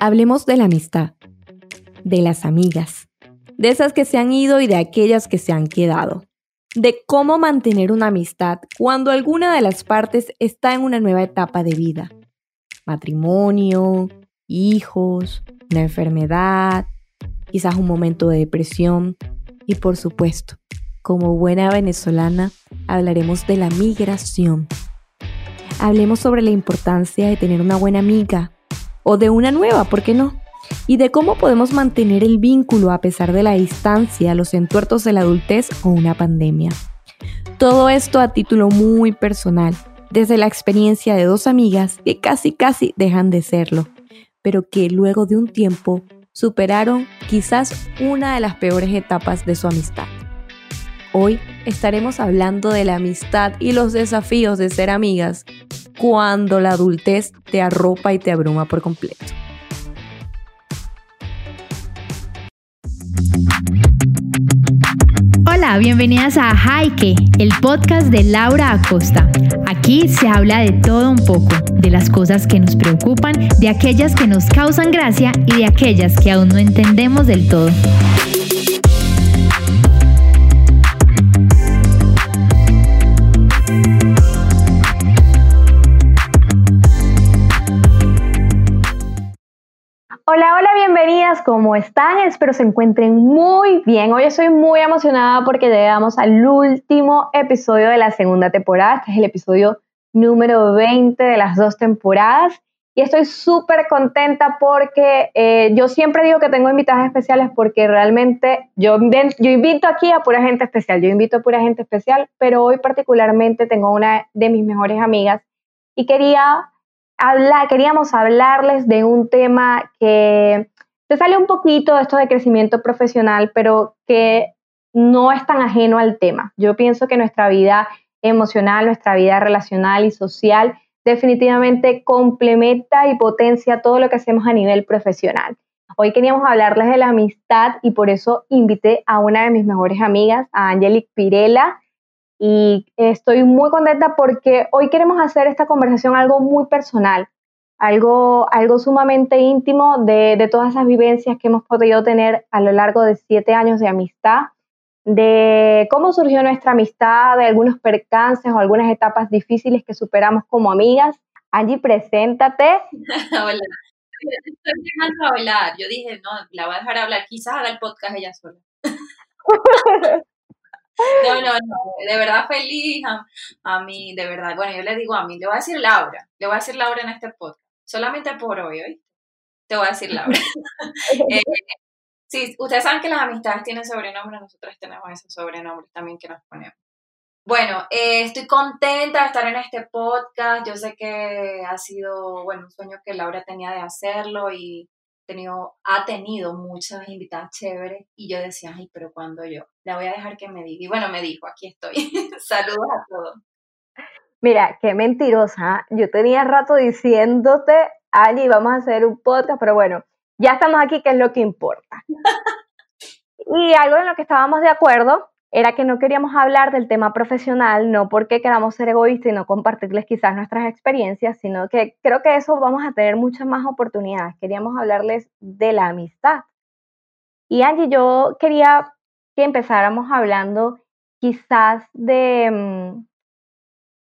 Hablemos de la amistad, de las amigas, de esas que se han ido y de aquellas que se han quedado, de cómo mantener una amistad cuando alguna de las partes está en una nueva etapa de vida. Matrimonio, hijos, una enfermedad, quizás un momento de depresión y por supuesto, como buena venezolana, hablaremos de la migración. Hablemos sobre la importancia de tener una buena amiga o de una nueva, ¿por qué no? Y de cómo podemos mantener el vínculo a pesar de la distancia, los entuertos de la adultez o una pandemia. Todo esto a título muy personal, desde la experiencia de dos amigas que casi casi dejan de serlo, pero que luego de un tiempo superaron quizás una de las peores etapas de su amistad. Hoy estaremos hablando de la amistad y los desafíos de ser amigas cuando la adultez te arropa y te abruma por completo. Hola, bienvenidas a Jaike, el podcast de Laura Acosta. Aquí se habla de todo un poco, de las cosas que nos preocupan, de aquellas que nos causan gracia y de aquellas que aún no entendemos del todo. Hola, hola, bienvenidas, ¿cómo están? Espero se encuentren muy bien. Hoy estoy muy emocionada porque llegamos al último episodio de la segunda temporada. Este es el episodio número 20 de las dos temporadas. Y estoy súper contenta porque eh, yo siempre digo que tengo invitadas especiales porque realmente yo, yo invito aquí a pura gente especial, yo invito a pura gente especial, pero hoy particularmente tengo una de mis mejores amigas y quería queríamos hablarles de un tema que se sale un poquito de esto de crecimiento profesional, pero que no es tan ajeno al tema. Yo pienso que nuestra vida emocional, nuestra vida relacional y social definitivamente complementa y potencia todo lo que hacemos a nivel profesional. Hoy queríamos hablarles de la amistad y por eso invité a una de mis mejores amigas, a Angelic Pirela y estoy muy contenta porque hoy queremos hacer esta conversación algo muy personal, algo, algo sumamente íntimo de, de todas esas vivencias que hemos podido tener a lo largo de siete años de amistad, de cómo surgió nuestra amistad, de algunos percances o algunas etapas difíciles que superamos como amigas. Angie, preséntate. Hola. Estoy dejando hablar. Yo dije, no, la voy a dejar hablar. Quizás haga el podcast ella sola. No, no, no, de verdad feliz a, mí, de verdad. Bueno, yo le digo a mí, le voy a decir Laura, le voy a decir Laura en este podcast, solamente por hoy, ¿oíste? Te voy a decir Laura. eh, sí, ustedes saben que las amistades tienen sobrenombres, nosotros tenemos esos sobrenombres también que nos ponemos. Bueno, eh, estoy contenta de estar en este podcast. Yo sé que ha sido, bueno, un sueño que Laura tenía de hacerlo y tenido, ha tenido muchas invitadas chéveres y yo decía, ay, pero cuando yo, la voy a dejar que me diga. Y bueno, me dijo, aquí estoy. Saludos a todos. Mira, qué mentirosa. Yo tenía rato diciéndote, Ali, vamos a hacer un podcast, pero bueno, ya estamos aquí, que es lo que importa. y algo en lo que estábamos de acuerdo era que no queríamos hablar del tema profesional, no porque queramos ser egoístas y no compartirles quizás nuestras experiencias, sino que creo que eso vamos a tener muchas más oportunidades. Queríamos hablarles de la amistad. Y Angie, yo quería que empezáramos hablando quizás de, mm,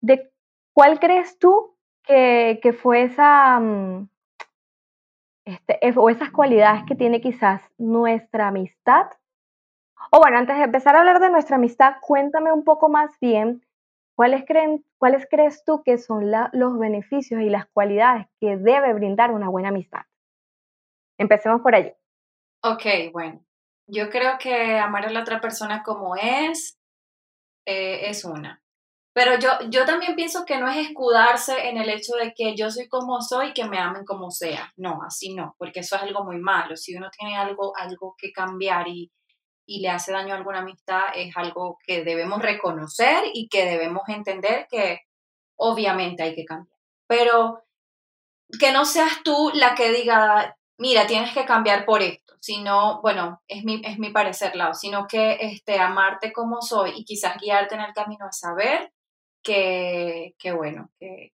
de cuál crees tú que, que fue esa, mm, este, o esas cualidades que tiene quizás nuestra amistad o bueno, antes de empezar a hablar de nuestra amistad, cuéntame un poco más bien cuáles, creen, cuáles crees tú que son los beneficios y las cualidades que debe brindar una buena amistad. Empecemos por allí. Ok, bueno. Yo creo que amar a la otra persona como es, eh, es una. Pero yo, yo también pienso que no es escudarse en el hecho de que yo soy como soy y que me amen como sea. No, así no, porque eso es algo muy malo. Si uno tiene algo, algo que cambiar y, y le hace daño a alguna amistad es algo que debemos reconocer y que debemos entender que obviamente hay que cambiar. Pero que no seas tú la que diga, mira, tienes que cambiar por esto, sino, bueno, es mi, es mi parecer, lado, sino que este, amarte como soy y quizás guiarte en el camino a saber que, que bueno, que,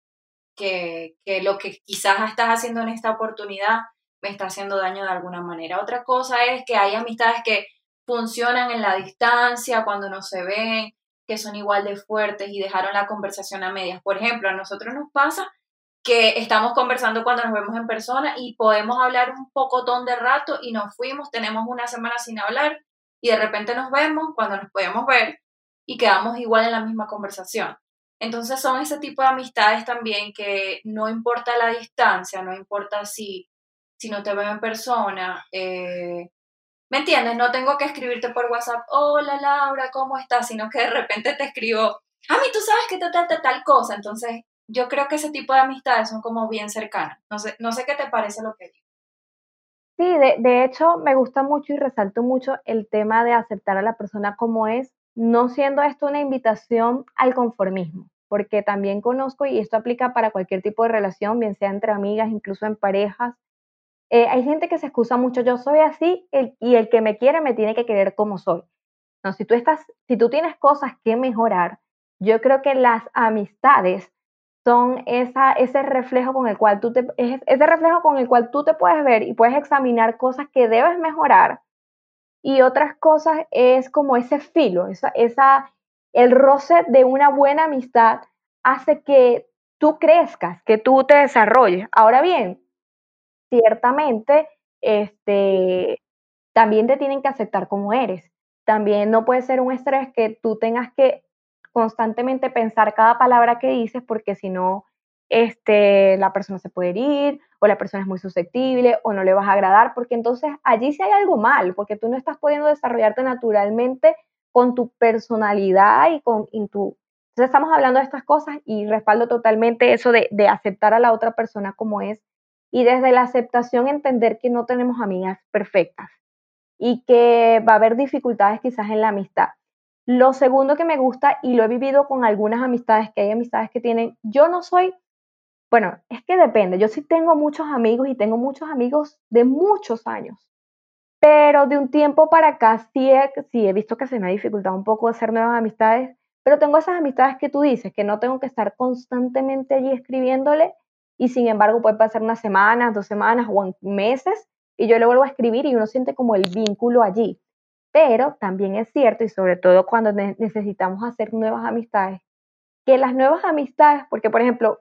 que, que lo que quizás estás haciendo en esta oportunidad me está haciendo daño de alguna manera. Otra cosa es que hay amistades que funcionan en la distancia, cuando no se ven, que son igual de fuertes y dejaron la conversación a medias. Por ejemplo, a nosotros nos pasa que estamos conversando cuando nos vemos en persona y podemos hablar un pocotón de rato y nos fuimos, tenemos una semana sin hablar y de repente nos vemos cuando nos podemos ver y quedamos igual en la misma conversación. Entonces son ese tipo de amistades también que no importa la distancia, no importa si, si no te veo en persona, eh, ¿Me entiendes? No tengo que escribirte por WhatsApp, hola Laura, ¿cómo estás? Sino que de repente te escribo, a mí tú sabes que te trata tal cosa. Entonces, yo creo que ese tipo de amistades son como bien cercanas. No sé, no sé qué te parece lo que digo. Sí, de, de hecho, me gusta mucho y resalto mucho el tema de aceptar a la persona como es, no siendo esto una invitación al conformismo, porque también conozco, y esto aplica para cualquier tipo de relación, bien sea entre amigas, incluso en parejas, eh, hay gente que se excusa mucho, yo soy así y el que me quiere me tiene que querer como soy. No, si tú estás, si tú tienes cosas que mejorar, yo creo que las amistades son esa, ese reflejo con el cual tú te, ese reflejo con el cual tú te puedes ver y puedes examinar cosas que debes mejorar y otras cosas es como ese filo, esa, esa, el roce de una buena amistad hace que tú crezcas, que tú te desarrolles. Ahora bien, ciertamente este, también te tienen que aceptar como eres. También no puede ser un estrés que tú tengas que constantemente pensar cada palabra que dices porque si no, este, la persona se puede herir o la persona es muy susceptible o no le vas a agradar porque entonces allí sí hay algo mal porque tú no estás pudiendo desarrollarte naturalmente con tu personalidad y con tu... Entonces estamos hablando de estas cosas y respaldo totalmente eso de, de aceptar a la otra persona como es y desde la aceptación entender que no tenemos amigas perfectas y que va a haber dificultades quizás en la amistad. Lo segundo que me gusta, y lo he vivido con algunas amistades, que hay amistades que tienen, yo no soy, bueno, es que depende, yo sí tengo muchos amigos y tengo muchos amigos de muchos años, pero de un tiempo para acá sí he, sí he visto que se me ha dificultado un poco hacer nuevas amistades, pero tengo esas amistades que tú dices, que no tengo que estar constantemente allí escribiéndole y sin embargo puede pasar unas semanas, dos semanas o meses y yo le vuelvo a escribir y uno siente como el vínculo allí. Pero también es cierto, y sobre todo cuando necesitamos hacer nuevas amistades, que las nuevas amistades, porque por ejemplo,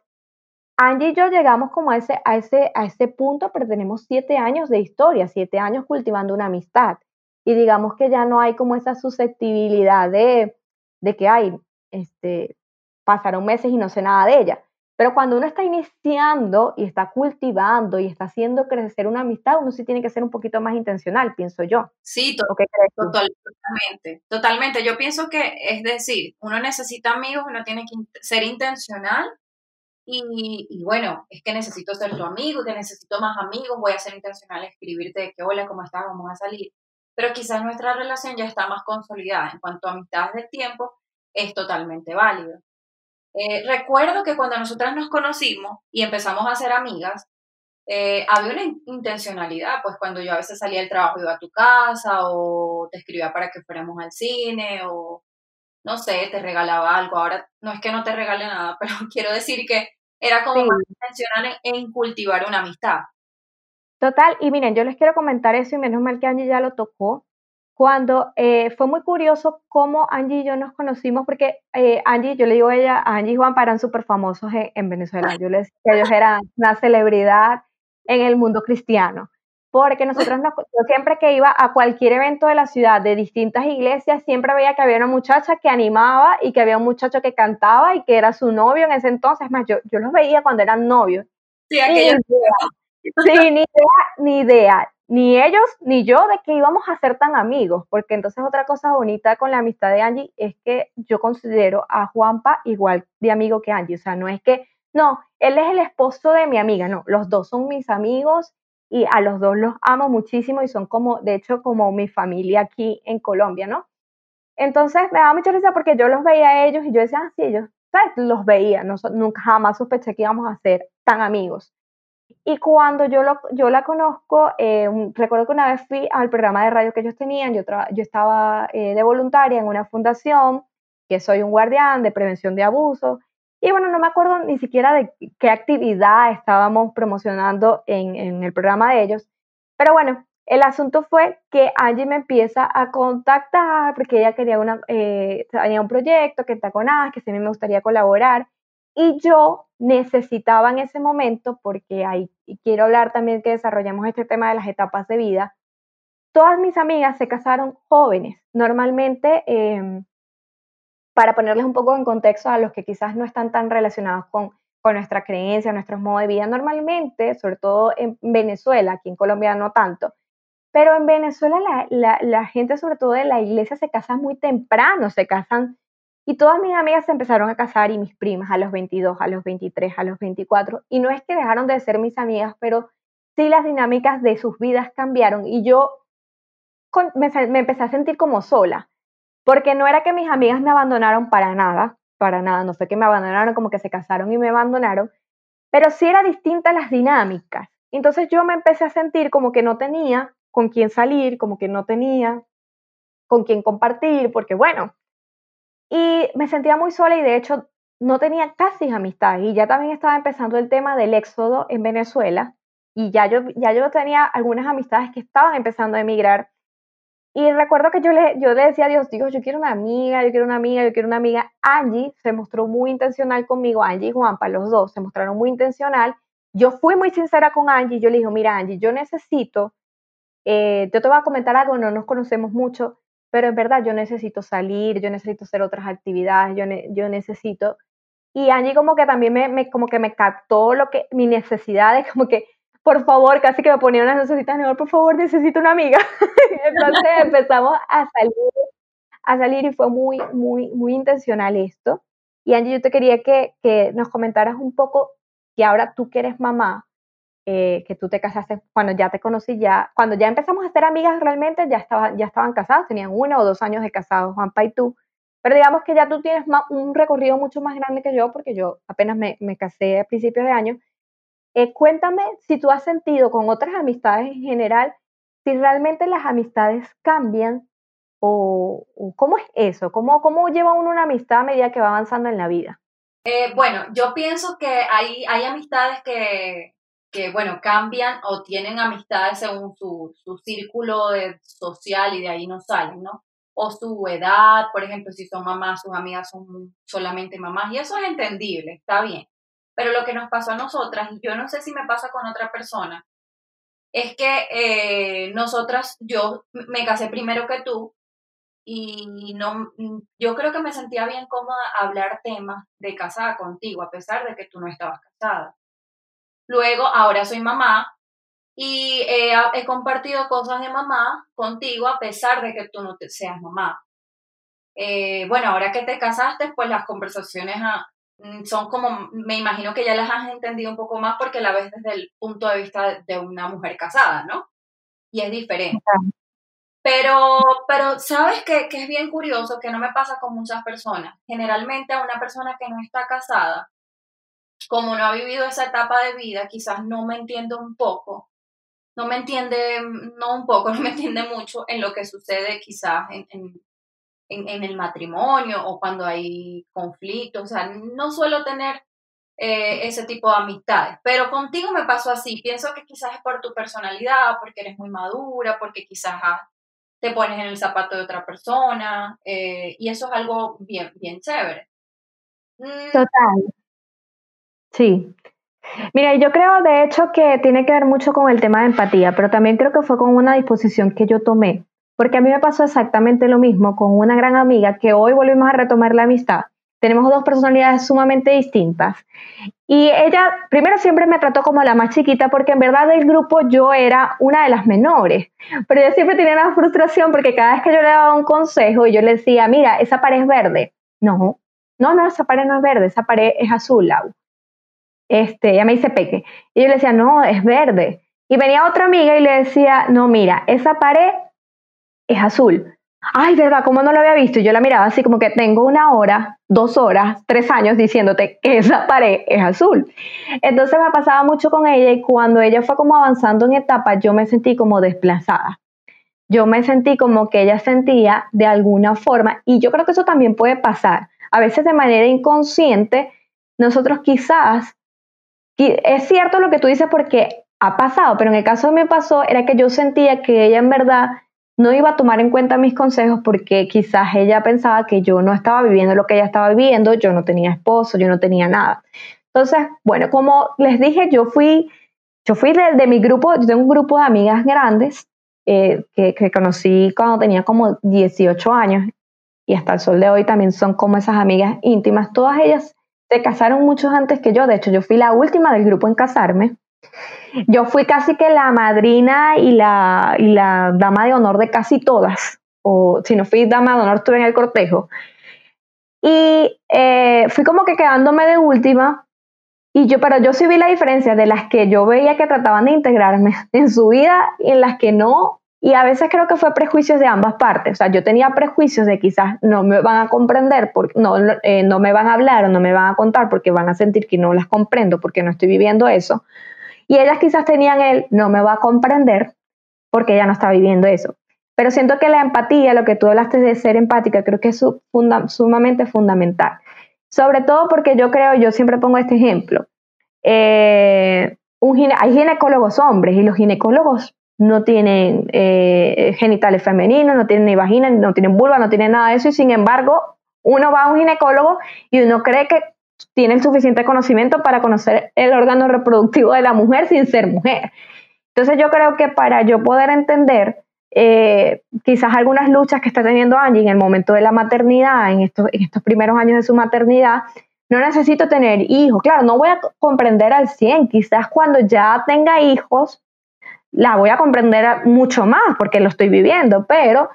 Angie y yo llegamos como a ese, a ese, a ese punto, pero tenemos siete años de historia, siete años cultivando una amistad. Y digamos que ya no hay como esa susceptibilidad de, de que hay, este, pasaron meses y no sé nada de ella. Pero cuando uno está iniciando y está cultivando y está haciendo crecer una amistad, uno sí tiene que ser un poquito más intencional, pienso yo. Sí, totalmente. Totalmente. Yo pienso que, es decir, uno necesita amigos, uno tiene que ser intencional y, y, bueno, es que necesito ser tu amigo, que necesito más amigos, voy a ser intencional, escribirte de que hola, ¿cómo estás? Vamos a salir. Pero quizás nuestra relación ya está más consolidada. En cuanto a amistades de tiempo, es totalmente válido. Eh, recuerdo que cuando nosotras nos conocimos y empezamos a ser amigas, eh, había una intencionalidad, pues cuando yo a veces salía del trabajo iba a tu casa o te escribía para que fuéramos al cine o no sé, te regalaba algo. Ahora no es que no te regale nada, pero quiero decir que era como más intencional en, cultivar una amistad. Total, y miren, yo les quiero comentar eso y menos mal que Angie ya lo tocó cuando eh, fue muy curioso cómo Angie y yo nos conocimos, porque eh, Angie, yo le digo a ella, Angie y Juan eran súper famosos en, Venezuela. Yo les decía que ellos eran una celebridad en el mundo cristiano. Porque nosotros, yo siempre que iba a cualquier evento de la ciudad, de distintas iglesias, siempre veía que había una muchacha que animaba y que había un muchacho que cantaba y que era su novio en ese entonces. Más, yo, yo los veía cuando eran novios. Sí, aquello. Sí, ni idea, ni idea ni ellos ni yo de que íbamos a ser tan amigos, porque entonces otra cosa bonita con la amistad de Angie es que yo considero a Juanpa igual de amigo que Angie, o sea, no es que, no, él es el esposo de mi amiga, no, los dos son mis amigos y a los dos los amo muchísimo y son como, de hecho, como mi familia aquí en Colombia, ¿no? Entonces me daba mucha risa porque yo los veía a ellos y yo decía, ah, sí, ellos, ¿sabes? Los veía, no, nunca jamás sospeché que íbamos a ser tan amigos. Y cuando yo, lo, yo la conozco, eh, recuerdo que una vez fui al programa de radio que ellos tenían, yo, yo estaba eh, de voluntaria en una fundación, que soy un guardián de prevención de abuso, Y bueno, no me acuerdo ni siquiera de qué actividad estábamos promocionando en, en el programa de ellos, pero bueno, el asunto fue que Angie me empieza a contactar porque ella quería una, eh, tenía un proyecto que está con que sí me gustaría colaborar. Y yo necesitaba en ese momento, porque ahí quiero hablar también que desarrollamos este tema de las etapas de vida, todas mis amigas se casaron jóvenes. Normalmente, em, para ponerles un poco en contexto a los que quizás no están tan relacionados con, con nuestra creencia, nuestros modos de vida, normalmente, sobre todo en Venezuela, aquí en Colombia no tanto, pero en Venezuela la, la, gente, sobre todo de la iglesia, se casa muy temprano, se casan. Y todas mis amigas se empezaron a casar y mis primas a los 22, a los 23, a los 24. Y no es que dejaron de ser mis amigas, pero sí las dinámicas de sus vidas cambiaron. Y yo me, me empecé a sentir como sola, porque no era que mis amigas me abandonaron para nada, para nada, no fue que me abandonaron como que se casaron y me abandonaron, pero sí era distinta las dinámicas. Entonces yo me empecé a sentir como que no tenía con quién salir, como que no tenía con quién compartir, porque bueno, y me sentía muy sola y de hecho no tenía casi amistades y ya también estaba empezando el tema del éxodo en Venezuela y ya yo, ya yo tenía algunas amistades que estaban empezando a emigrar y recuerdo que yo le, yo le decía a Dios, digo, yo quiero una amiga, yo quiero una amiga, yo quiero una amiga. Angie se mostró muy intencional conmigo, Angie y Juanpa, los dos se mostraron muy intencional. Yo fui muy sincera con Angie, yo le dije, mira Angie, yo necesito eh, yo te voy a comentar algo, no nos conocemos mucho, pero es verdad, yo necesito salir, yo necesito hacer otras actividades, yo, yo necesito... Y Angie como que también me, como que me captó lo que, mis necesidades, como que, por favor, casi que me ponía unas necesidades, por favor, necesito una amiga. Entonces empezamos a salir, a salir y fue muy, muy, muy intencional esto. Y Angie, yo te quería que, que nos comentaras un poco, que ahora tú que eres mamá, eh, que tú te casaste cuando ya te conocí, ya, cuando ya empezamos a ser amigas realmente, ya, estaba, ya estaban casadas, tenían uno o dos años de casados, Juanpa y tú. Pero digamos que ya tú tienes un recorrido mucho más grande que yo, porque yo apenas me, me casé a principios de año. Eh, cuéntame si tú has sentido con otras amistades en general, si realmente las amistades cambian o, cómo es eso, cómo, cómo lleva uno una amistad a medida que va avanzando en la vida. Eh, bueno, yo pienso que hay, hay amistades que, que, bueno, cambian o tienen amistades según su, su círculo social y de ahí no salen, ¿no? O su edad, por ejemplo, si son mamás, sus amigas son solamente mamás, y eso es entendible, está bien. Pero lo que nos pasó a nosotras, y yo no sé si me pasa con otra persona, es que eh, nosotras, yo me casé primero que tú, y no, yo creo que me sentía bien cómoda hablar temas de casada contigo, a pesar de que tú no estabas casada. Luego, ahora soy mamá y he compartido cosas de mamá contigo a pesar de que tú no seas mamá. Eh, bueno, ahora que te casaste, pues las conversaciones ah, mm, son como, me imagino que ya las has entendido un poco más porque la ves desde el punto de vista de una mujer casada, ¿no? Y es diferente. Pero, pero sabes que, que es bien curioso, que no me pasa con muchas personas. Generalmente a una persona que no está casada, como no ha vivido esa etapa de vida, quizás no me entiende un poco, no me entiende, no un poco, no me entiende mucho en lo que sucede quizás en, en, el matrimonio o cuando hay conflictos. O sea, no suelo tener eh, ese tipo de amistades, pero contigo me pasó así. Pienso que quizás es por tu personalidad, porque eres muy madura, porque quizás te pones en el zapato de otra persona eh, y eso es algo bien, bien chévere. Mm. Total. Sí. Mira, yo creo de hecho que tiene que ver mucho con el tema de empatía, pero también creo que fue con una disposición que yo tomé, porque a mí me pasó exactamente lo mismo con una gran amiga que hoy volvimos a retomar la amistad. Tenemos dos personalidades sumamente distintas. Y ella, primero siempre me trató como la más chiquita, porque en verdad del grupo yo era una de las menores. Pero yo siempre tenía una frustración porque cada vez que yo le daba un consejo y yo le decía, mira, esa pared es verde. No, no, no, esa pared no es verde, esa pared es azul, este, ella me dice peque. Y yo le decía, no, es verde. Y venía otra amiga y le decía, no, mira, esa pared es azul. Ay, ¿verdad? ¿Cómo no lo había visto? Y yo la miraba así como que tengo una hora, dos horas, tres años diciéndote que esa pared es azul. Entonces me pasaba mucho con ella y cuando ella fue como avanzando en etapas, yo me sentí como desplazada. Yo me sentí como que ella sentía de alguna forma, y yo creo que eso también puede pasar, a veces de manera inconsciente, nosotros quizás, es cierto lo que tú dices porque ha pasado, pero en el caso que me pasó era que yo sentía que ella en verdad no iba a tomar en cuenta mis consejos porque quizás ella pensaba que yo no estaba viviendo lo que ella estaba viviendo, yo no tenía esposo, yo no tenía nada. Entonces, bueno, como les dije, yo fui, yo fui de, mi grupo, yo tengo un grupo de amigas grandes eh, que, que, conocí cuando tenía como 18 años y hasta el sol de hoy también son como esas amigas íntimas. Todas ellas se casaron muchos antes que yo, de hecho yo fui la última del grupo en casarme. Yo fui casi que la madrina y la, y la dama de honor de casi todas, o si no fui dama de honor, estuve en el cortejo. Y eh, fui como que quedándome de última, y yo, pero yo sí vi la diferencia de las que yo veía que trataban de integrarme en su vida y en las que no. Y a veces creo que fue prejuicios de ambas partes. O sea, yo tenía prejuicios de quizás no me van a comprender, porque no, eh, no me van a hablar o no me van a contar porque van a sentir que no las comprendo porque no estoy viviendo eso. Y ellas quizás tenían el no me va a comprender porque ella no está viviendo eso. Pero siento que la empatía, lo que tú hablaste de ser empática, creo que es sumamente fundamental. Sobre todo porque yo creo, yo siempre pongo este ejemplo. Eh, un hay ginecólogos hombres y los ginecólogos no tienen eh, genitales femeninos, no tienen ni vagina, no tienen vulva, no tienen nada de eso y sin embargo uno va a un ginecólogo y uno cree que tiene el suficiente conocimiento para conocer el órgano reproductivo de la mujer sin ser mujer. Entonces yo creo que para yo poder entender eh, quizás algunas luchas que está teniendo Angie en el momento de la maternidad, en estos, en estos primeros años de su maternidad, no necesito tener hijos. Claro, no voy a comprender al 100, quizás cuando ya tenga hijos, la voy a comprender mucho más porque lo estoy viviendo, pero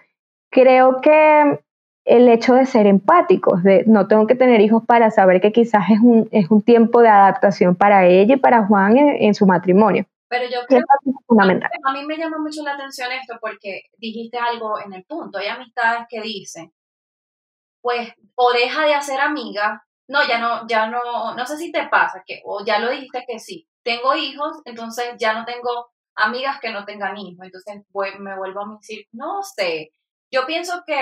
creo que el hecho de ser empáticos, de no tengo que tener hijos para saber que quizás es un, es un tiempo de adaptación para ella y para Juan en, su matrimonio. Pero yo creo que fundamental. A mí me llama mucho la atención esto porque dijiste algo en el punto. Hay amistades que dicen, pues, o deja de hacer amiga, no, ya no, ya no, no sé si te pasa, que, o ya lo dijiste que sí, tengo hijos, entonces ya no tengo amigas que no tengan hijos, entonces me vuelvo a decir, no sé, yo pienso que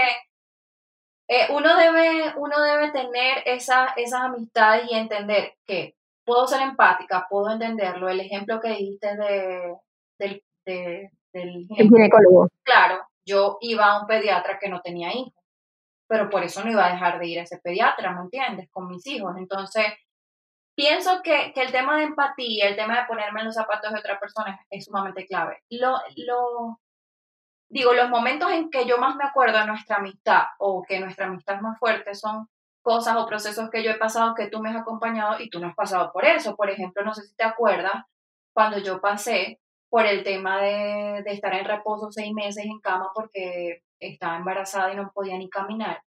eh, uno, debe, uno debe tener esa, esas amistades y entender que puedo ser empática, puedo entenderlo. El ejemplo que dijiste de, del, del ginecólogo. Claro, yo iba a un pediatra que no tenía hijos, pero por eso no iba a dejar de ir a ese pediatra, ¿me entiendes? Con mis hijos. Entonces, pienso que, que el tema de empatía, el tema de ponerme en los zapatos de otra persona es sumamente clave. Lo, lo, digo, los momentos en que yo más me acuerdo de nuestra amistad o que nuestra amistad es más fuerte son cosas o procesos que yo he pasado que tú me has acompañado y tú no has pasado por eso. Por ejemplo, no sé si te acuerdas cuando yo pasé por el tema de, de estar en reposo seis meses en cama porque estaba embarazada y no podía ni caminar.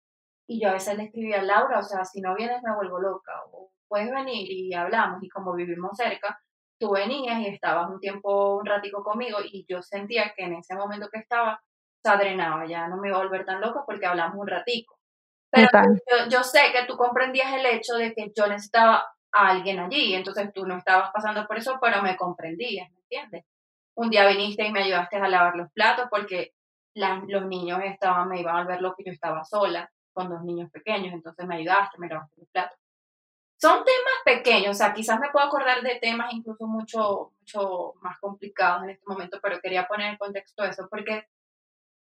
Y yo a veces le escribía a Laura, o sea, si no vienes me vuelvo loca, o puedes venir y hablamos, y como vivimos cerca, tú venías y estabas un tiempo, un ratico conmigo y yo sentía que en ese momento que estaba, se adrenaba, ya no me iba a volver tan loca porque hablamos un ratico. Pero yo, yo, sé que tú comprendías el hecho de que yo necesitaba a alguien allí, entonces tú no estabas pasando por eso, pero me comprendías, ¿me entiendes? Un día viniste y me ayudaste a lavar los platos porque los niños estaban, me iban a ver lo que yo estaba sola con dos niños pequeños, entonces me ayudaste, me lavaste los platos. Son temas pequeños, o sea, quizás me puedo acordar de temas incluso mucho, mucho más complicados en este momento, pero quería poner en contexto eso, porque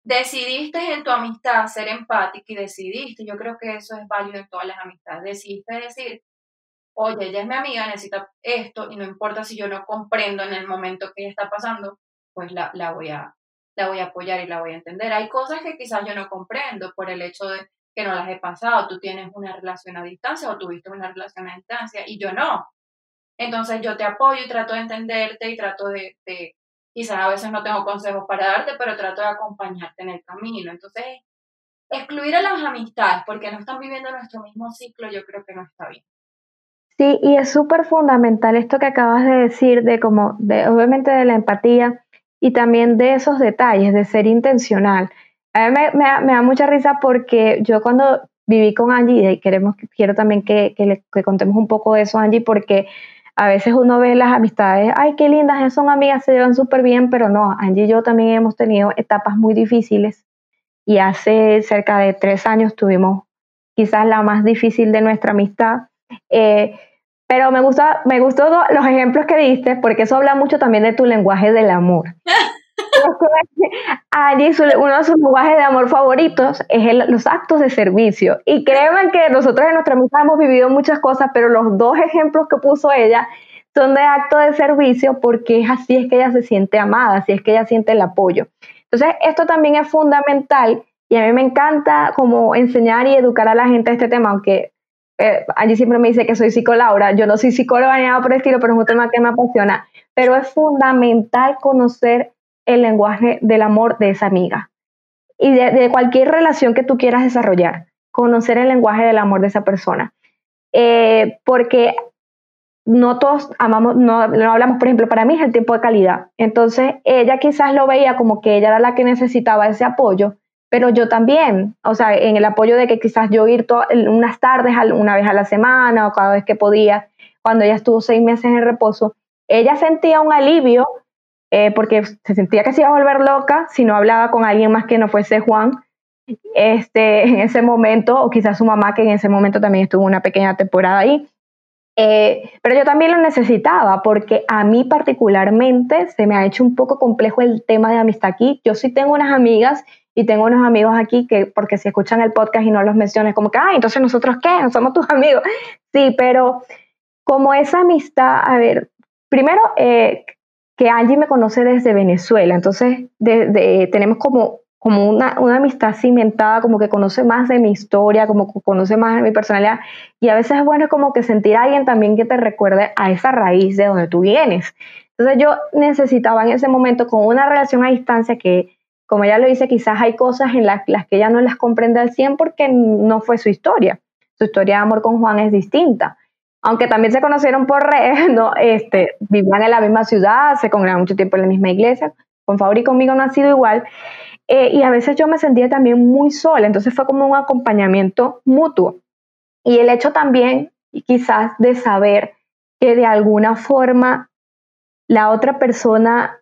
decidiste en tu amistad ser empática y decidiste, yo creo que eso es válido en todas las amistades, decidiste decir, oye, ella es mi amiga, necesita esto y no importa si yo no comprendo en el momento que ella está pasando, pues la, la, voy a, la voy a apoyar y la voy a entender. Hay cosas que quizás yo no comprendo por el hecho de que no las he pasado. Tú tienes una relación a distancia o tuviste una relación a distancia y yo no. Entonces yo te apoyo y trato de entenderte y trato de, quizás a veces no tengo consejos para darte, pero trato de acompañarte en el camino. Entonces, excluir a las amistades porque no están viviendo nuestro mismo ciclo, yo creo que no está bien. Sí, y es súper fundamental esto que acabas de decir, de como, de, obviamente de la empatía y también de esos detalles, de ser intencional. A mí me, da, mucha risa porque yo cuando viví con Angie, y queremos, quiero también que, le, contemos un poco de eso, Angie, porque a veces uno ve las amistades, ay, qué lindas, son amigas, se llevan súper bien, pero no, Angie y yo también hemos tenido etapas muy difíciles y hace cerca de tres años tuvimos quizás la más difícil de nuestra amistad. Eh, Pero me, gusta, me gustó los ejemplos que diste porque eso habla mucho también de tu lenguaje del amor. Allí uno de sus lenguajes de amor favoritos es los actos de servicio. Y créanme que nosotros en nuestra amistad hemos vivido muchas cosas, pero los dos ejemplos que puso ella son de acto de servicio porque es así es que ella se siente amada, así es que ella siente el apoyo. Entonces, esto también es fundamental y a mí me encanta como enseñar y educar a la gente este tema, aunque eh, allí siempre me dice que soy psicóloga, yo no soy psicóloga ni nada por el estilo, pero es un tema que me apasiona. Pero es fundamental conocer el lenguaje del amor de esa amiga y de, cualquier relación que tú quieras desarrollar, conocer el lenguaje del amor de esa persona. Eh, porque no todos amamos, no, no, hablamos, por ejemplo, para mí es el tiempo de calidad. Entonces, ella quizás lo veía como que ella era la que necesitaba ese apoyo, pero yo también, o sea, en el apoyo de que quizás yo ir unas tardes, una vez a la semana o cada vez que podía, cuando ella estuvo seis meses en reposo, ella sentía un alivio eh, porque se sentía que se iba a volver loca si no hablaba con alguien más que no fuese Juan este, en ese momento, o quizás su mamá, que en ese momento también estuvo una pequeña temporada ahí. Eh, pero yo también lo necesitaba porque a mí particularmente se me ha hecho un poco complejo el tema de amistad aquí. Yo sí tengo unas amigas y tengo unos amigos aquí que, porque si escuchan el podcast y no los menciones, como que, ah, entonces nosotros qué, no somos tus amigos. Sí, pero como esa amistad, a ver, primero eh, que Angie me conoce desde Venezuela, entonces tenemos como, una, amistad cimentada, como que conoce más de mi historia, como que conoce más de mi personalidad, y a veces es bueno como que sentir a alguien también que te recuerde a esa raíz de donde tú vienes. Entonces yo necesitaba en ese momento con una relación a distancia que como ella lo dice, quizás hay cosas en las, que ella no las comprende al 100 porque no fue su historia. Su historia de amor con Juan es distinta. Aunque también se conocieron por redes, este, vivían en la misma ciudad, se congregaban mucho tiempo en la misma iglesia. Con Favor y conmigo no ha sido igual. Eh, y a veces yo me sentía también muy sola, entonces fue como un acompañamiento mutuo. Y el hecho también, quizás, de saber que de alguna forma la otra persona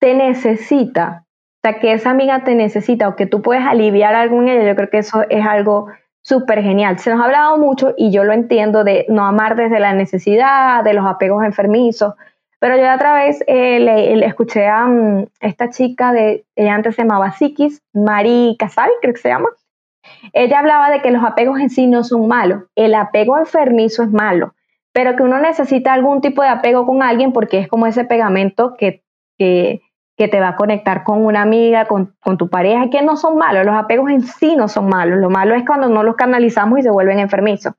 te necesita, o sea, que esa amiga te necesita o que tú puedes aliviar algo en ella, yo creo que eso es algo súper genial. Se nos ha hablado mucho y yo lo entiendo de no amar desde la necesidad, de los apegos enfermizos, pero yo otra vez eh, le, escuché a mm, esta chica, de, ella antes se llamaba Sikis, Mari Casal, creo que se llama. Ella hablaba de que los apegos en sí no son malos, el apego enfermizo es malo, pero que uno necesita algún tipo de apego con alguien porque es como ese pegamento que, que, que te va a conectar con una amiga, con, tu pareja, que no son malos, los apegos en sí no son malos, lo malo es cuando no los canalizamos y se vuelven enfermizos.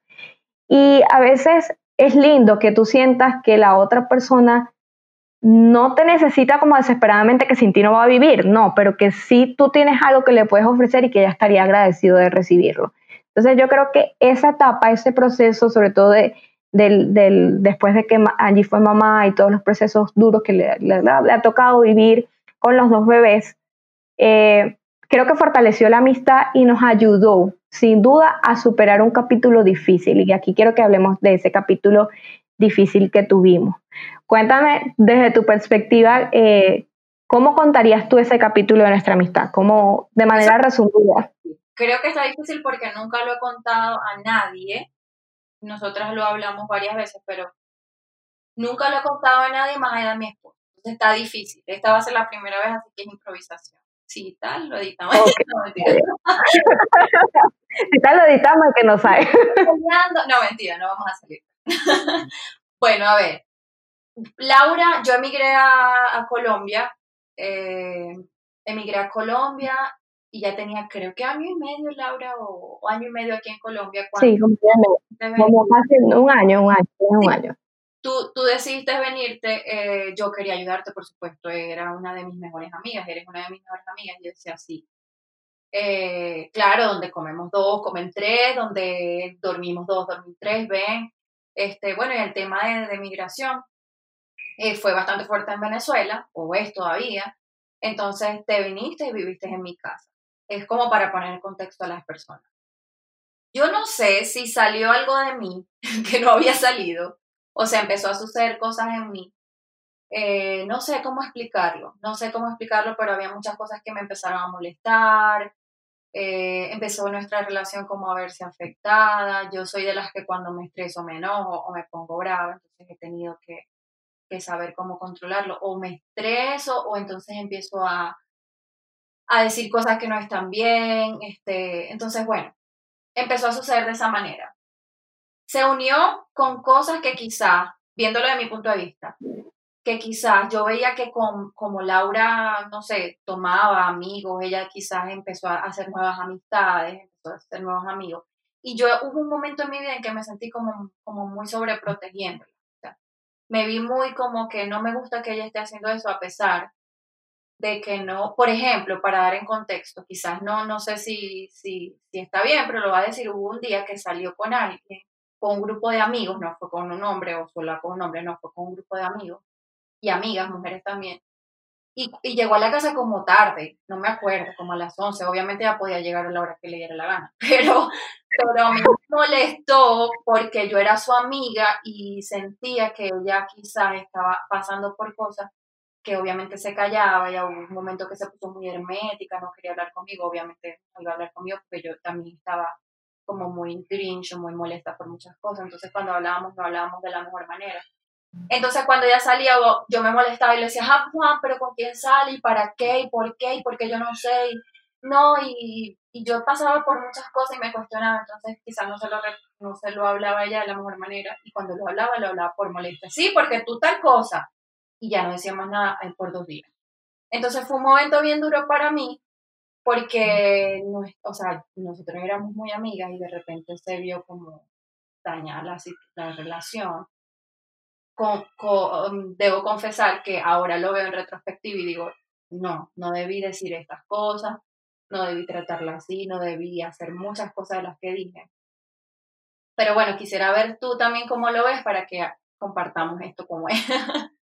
Y a veces es lindo que tú sientas que la otra persona no te necesita como desesperadamente que sin ti no va a vivir, no, pero que sí tú tienes algo que le puedes ofrecer y que ella estaría agradecido de recibirlo. Entonces yo creo que esa etapa, ese proceso, sobre todo de, del, del, después de que allí fue mamá y todos los procesos duros que le, le, ha tocado vivir con los dos bebés, eh, creo que fortaleció la amistad y nos ayudó, sin duda, a superar un capítulo difícil. Y aquí quiero que hablemos de ese capítulo difícil que tuvimos. Cuéntame desde tu perspectiva, eh, ¿cómo contarías tú ese capítulo de nuestra amistad? ¿Cómo, de manera resumida? Creo que está difícil porque nunca lo he contado a nadie nosotras lo hablamos varias veces, pero nunca lo he contado a nadie más allá de mi esposo. Entonces está difícil. Esta va a ser la primera vez, así que es improvisación. Si tal, lo editamos. no, mentira. si tal, lo editamos y que no sale. No, mentira, no vamos a salir. bueno, a ver. Laura, yo emigré a, Colombia. Eh, emigré a Colombia y ya tenía creo que año y medio, Laura, o, año y medio aquí en Colombia. Sí, como, casi un año, un año, un año. Tú, tú decidiste venirte, eh, yo quería ayudarte, por supuesto, era una de mis mejores amigas, eres una de mis mejores amigas, y yo decía, sí. Eh, claro, donde comemos dos, comen tres, donde dormimos dos, dormimos tres, ven. Este, bueno, y el tema de, de migración eh, fue bastante fuerte en Venezuela, o es todavía. Entonces te viniste y viviste en mi casa es como para poner en contexto a las personas. Yo no sé si salió algo de mí que no había salido, o sea, empezó a suceder cosas en mí. Eh, no sé cómo explicarlo, no sé cómo explicarlo, pero había muchas cosas que me empezaron a molestar. eh, empezó nuestra relación como a verse afectada. Yo soy de las que cuando me estreso me enojo o me pongo brava, entonces he tenido que, que saber cómo controlarlo. O me estreso o entonces empiezo a, a decir cosas que no están bien. Este, entonces, bueno, empezó a suceder de esa manera. Se unió con cosas que quizás, viéndolo de mi punto de vista, que quizás yo veía que con, como Laura, no sé, tomaba amigos, ella quizás empezó a hacer nuevas amistades, empezó a hacer nuevos amigos. Y yo hubo un momento en mi vida en que me sentí como, como muy sobreprotegiendo. me vi muy como que no me gusta que ella esté haciendo eso a pesar de que no, por ejemplo, para dar en contexto, quizás no, no sé si, si, está bien, pero lo va a decir, hubo un día que salió con alguien, con un grupo de amigos, no fue con un hombre o solo con un hombre, no fue con un grupo de amigos, y amigas, mujeres también. Y, y, llegó a la casa como tarde, no me acuerdo, como a las 11. Obviamente ya podía llegar a la hora que le diera la gana, pero, pero me molestó porque yo era su amiga y sentía que ella quizás estaba pasando por cosas que obviamente se callaba, y hubo un momento que se puso muy hermética, no quería hablar conmigo, obviamente no iba a hablar conmigo porque yo también estaba como muy grinch, muy molesta por muchas cosas, entonces cuando hablábamos no hablábamos de la mejor manera. Entonces cuando ella salía yo me molestaba y le decía, ah, Juan, pero ¿con quién sale? ¿Y para qué? ¿Y por qué? ¿Y por qué yo no sé? Y, no, y, yo pasaba por muchas cosas y me cuestionaba, entonces quizás no lo, no se lo hablaba ella de la mejor manera y cuando lo hablaba, lo hablaba por molestia. Sí, porque tú tal cosa. Y ya no decía más nada por dos días. Entonces fue un momento bien duro para mí porque, no, o sea, nosotros éramos muy amigas y de repente se vio como dañada la, la relación con, debo confesar que ahora lo veo en retrospectiva y digo, no, no debí decir estas cosas, no debí tratarla así, no debí hacer muchas cosas de las que dije. Pero bueno, quisiera ver tú también cómo lo ves para que compartamos esto como es.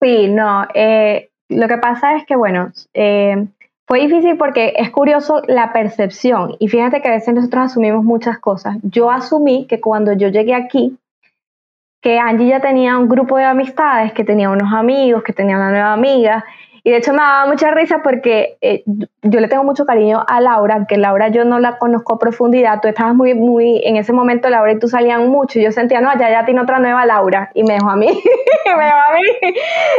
Sí, no, eh, lo que pasa es que, bueno, eh, fue difícil porque es curioso la percepción y fíjate que a veces nosotros asumimos muchas cosas. Yo asumí que cuando yo llegué aquí, que Angie ya tenía un grupo de amistades, que tenía unos amigos, que tenía una nueva amiga. Y de hecho me daba mucha risa porque eh, yo le tengo mucho cariño a Laura, que Laura yo no la conozco a profundidad. Tú estabas muy, muy, en ese momento Laura y tú salían mucho. Y yo sentía, no, ya, ya tiene otra nueva Laura. Y me dejó a mí, y me dejó a mí,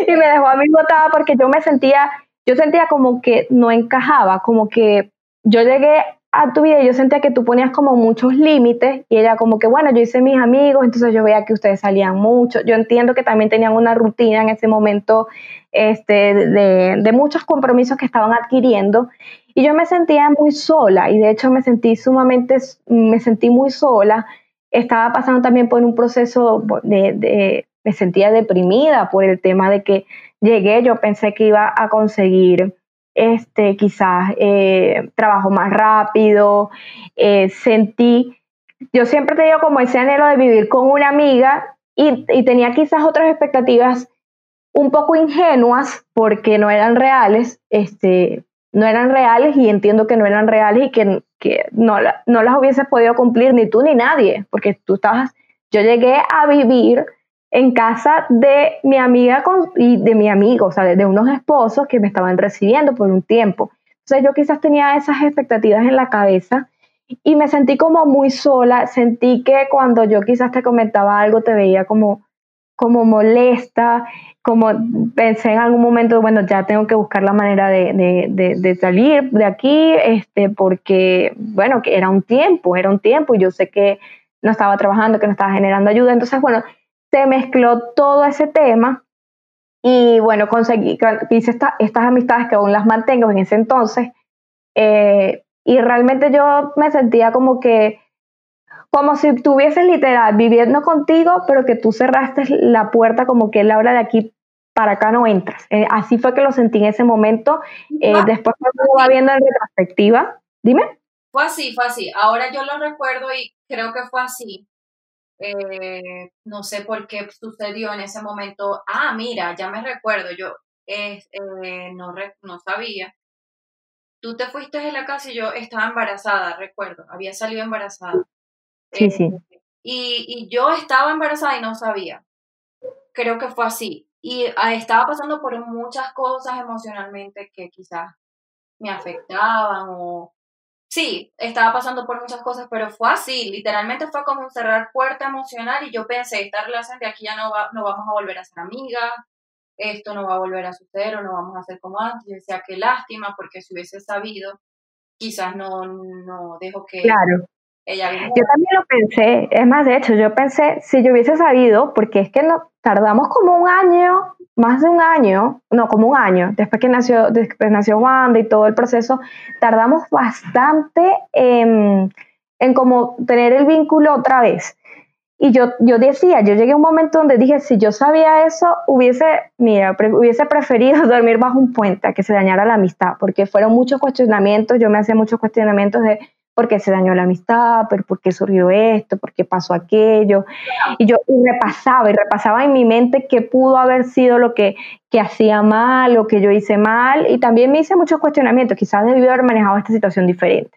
y me dejó a mí botada porque yo me sentía, yo sentía como que no encajaba, como que yo llegué a tu vida yo sentía que tú ponías como muchos límites y ella como que, bueno, yo hice mis amigos, entonces yo veía que ustedes salían mucho. Yo entiendo que también tenían una rutina en ese momento este, de, muchos compromisos que estaban adquiriendo. Y yo me sentía muy sola y de hecho me sentí sumamente, me sentí muy sola. Estaba pasando también por un proceso de, me sentía deprimida por el tema de que llegué, yo pensé que iba a conseguir este, quizás eh, trabajo más rápido, eh, sentí, yo siempre he tenido como ese anhelo de vivir con una amiga y, tenía quizás otras expectativas un poco ingenuas porque no eran reales, este, no eran reales y entiendo que no eran reales y que, que no, no las hubiese podido cumplir ni tú ni nadie, porque tú estabas, yo llegué a vivir en casa de mi amiga y de mi amigo, o sea, de, unos esposos que me estaban recibiendo por un tiempo. Entonces yo quizás tenía esas expectativas en la cabeza y me sentí como muy sola, sentí que cuando yo quizás te comentaba algo te veía como, como molesta, como pensé en algún momento, bueno, ya tengo que buscar la manera de, de, salir de aquí, este, porque, bueno, que era un tiempo, era un tiempo y yo sé que no estaba trabajando, que no estaba generando ayuda. Entonces, bueno, se mezcló todo ese tema y bueno, conseguí, hice estas amistades que aún las mantengo en ese entonces eh, y realmente yo me sentía como que, como si estuvieses literal viviendo contigo, pero que tú cerraste la puerta como que la hora de aquí para acá no entras. Eh, así fue que lo sentí en ese momento. Eh, después lo va viendo en retrospectiva. Dime. Fue así, fue así. Ahora yo lo recuerdo y creo que fue así. Eh, no sé por qué sucedió en ese momento. Ah, mira, ya me recuerdo, yo no, no sabía. Tú te fuiste de la casa y yo estaba embarazada, recuerdo, había salido embarazada. Sí, sí. Y, y, yo estaba embarazada y no sabía. Creo que fue así. Y ah, estaba pasando por muchas cosas emocionalmente que quizás me afectaban o, sí, estaba pasando por muchas cosas, pero fue así, literalmente fue como un cerrar puerta emocional y yo pensé, esta relación de aquí ya no, va, no vamos a volver a ser amigas, esto no va a volver a suceder o no vamos a ser como antes. Yo decía, qué lástima, porque si hubiese sabido, quizás no, no dejo que claro. Ella Yo también lo pensé, es más, de hecho, yo pensé, si yo hubiese sabido, porque es que no, tardamos como un año, más de un año, no, como un año, después que nació, después nació Wanda y todo el proceso, tardamos bastante en, en como tener el vínculo otra vez. Y yo, yo decía, yo llegué a un momento donde dije, si yo sabía eso, hubiese, mira, hubiese preferido dormir bajo un puente a que se dañara la amistad, porque fueron muchos cuestionamientos, yo me hacía muchos cuestionamientos de por qué se dañó la amistad, pero por qué surgió esto, por qué pasó aquello. Y yo repasaba y repasaba en mi mente qué pudo haber sido lo que, que hacía mal, lo que yo hice mal, y también me hice muchos cuestionamientos, quizás debí haber manejado esta situación diferente.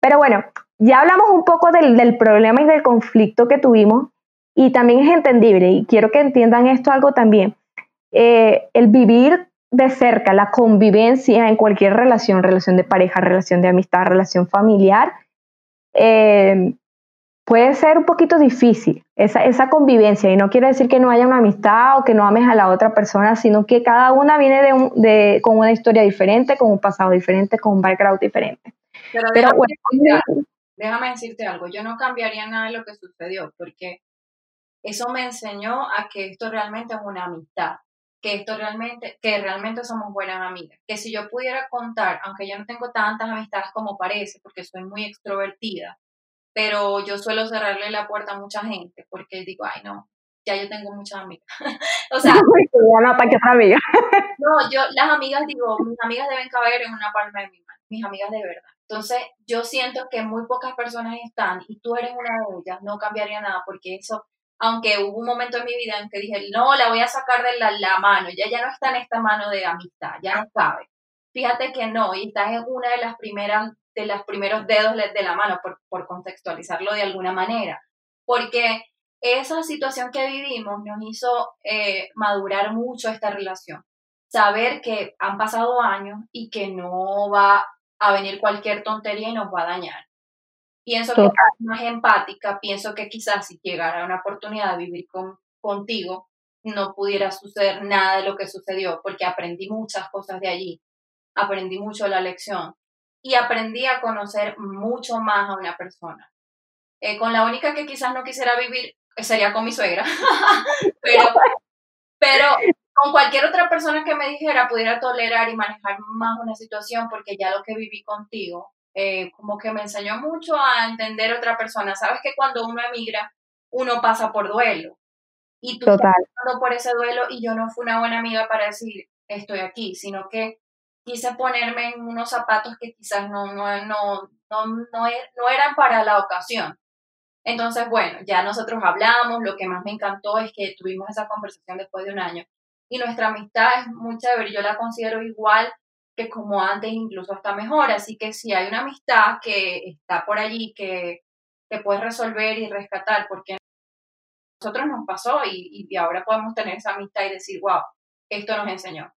Pero bueno, ya hablamos un poco del, problema y del conflicto que tuvimos y también es entendible y quiero que entiendan esto algo también. Eh, el vivir de cerca, la convivencia en cualquier relación, relación de pareja, relación de amistad, relación familiar, eh, puede ser un poquito difícil esa, esa, convivencia. Y no quiere decir que no haya una amistad o que no ames a la otra persona, sino que cada una viene de, de con una historia diferente, con un pasado diferente, con un background diferente. Pero, bueno, déjame decirte algo, yo no cambiaría nada de lo que sucedió, porque eso me enseñó a que esto realmente es una amistad, que esto realmente, que realmente somos buenas amigas, que si yo pudiera contar, aunque yo no tengo tantas amistades como parece, porque soy muy extrovertida, pero yo suelo cerrarle la puerta a mucha gente, porque digo, ay no, ya yo tengo muchas amigas. o sea, no, yo las amigas digo, mis amigas deben caber en una palma de mi mano, mis amigas de verdad. Entonces, yo siento que muy pocas personas están y tú eres una de ellas, no cambiaría nada porque eso, aunque hubo un momento en mi vida en que dije, no, la voy a sacar de la, mano, ya, ya no está en esta mano de amistad, ya no cabe. Fíjate que no, y estás en una de las primeras, de los primeros dedos de la mano, por, por contextualizarlo de alguna manera. Porque esa situación que vivimos nos hizo eh, madurar mucho esta relación. Saber que han pasado años y que no va a venir cualquier tontería y nos va a dañar. Pienso que más empática, pienso que quizás si llegara una oportunidad de vivir con, contigo, no pudiera suceder nada de lo que sucedió, porque aprendí muchas cosas de allí, aprendí mucho la lección y aprendí a conocer mucho más a una persona. Eh, con la única que quizás no quisiera vivir sería con mi suegra, pero, pero con cualquier otra persona que me dijera pudiera tolerar y manejar más una situación porque ya lo que viví contigo, eh, como que me enseñó mucho a entender otra persona. Sabes que cuando uno emigra, uno pasa por duelo. Y tú estás pasando por ese duelo y yo no fui una buena amiga para decir estoy aquí, sino que quise ponerme en unos zapatos que quizás no, no, no, no, no, e, no eran para la ocasión. Entonces, bueno, ya nosotros hablamos, lo que más me encantó es que tuvimos esa conversación después de un año y nuestra amistad es muy chévere, yo la considero igual que como antes, incluso hasta mejor, así que si hay una amistad que está por allí, que, te puedes resolver y rescatar, porque a nosotros nos pasó y, y ahora podemos tener esa amistad y decir, wow, esto nos enseñó.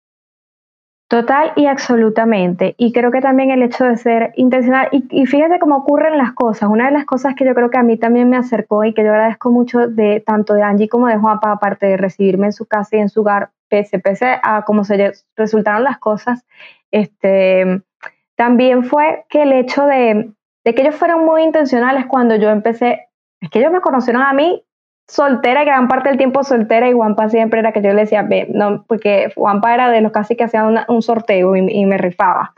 Total y absolutamente. Y creo que también el hecho de ser intencional, y, y, fíjate cómo ocurren las cosas. Una de las cosas que yo creo que a mí también me acercó y que yo agradezco mucho de tanto de Angie como de Juanpa, aparte de recibirme en su casa y en su hogar, pese, pese a cómo se resultaron las cosas, este, también fue que el hecho de, de que ellos fueron muy intencionales cuando yo empecé, es que ellos me conocieron a mí soltera, gran parte del tiempo soltera, y Juanpa siempre era que yo le decía, ve, no, porque Juanpa era de los casi que hacían un sorteo y, me rifaba.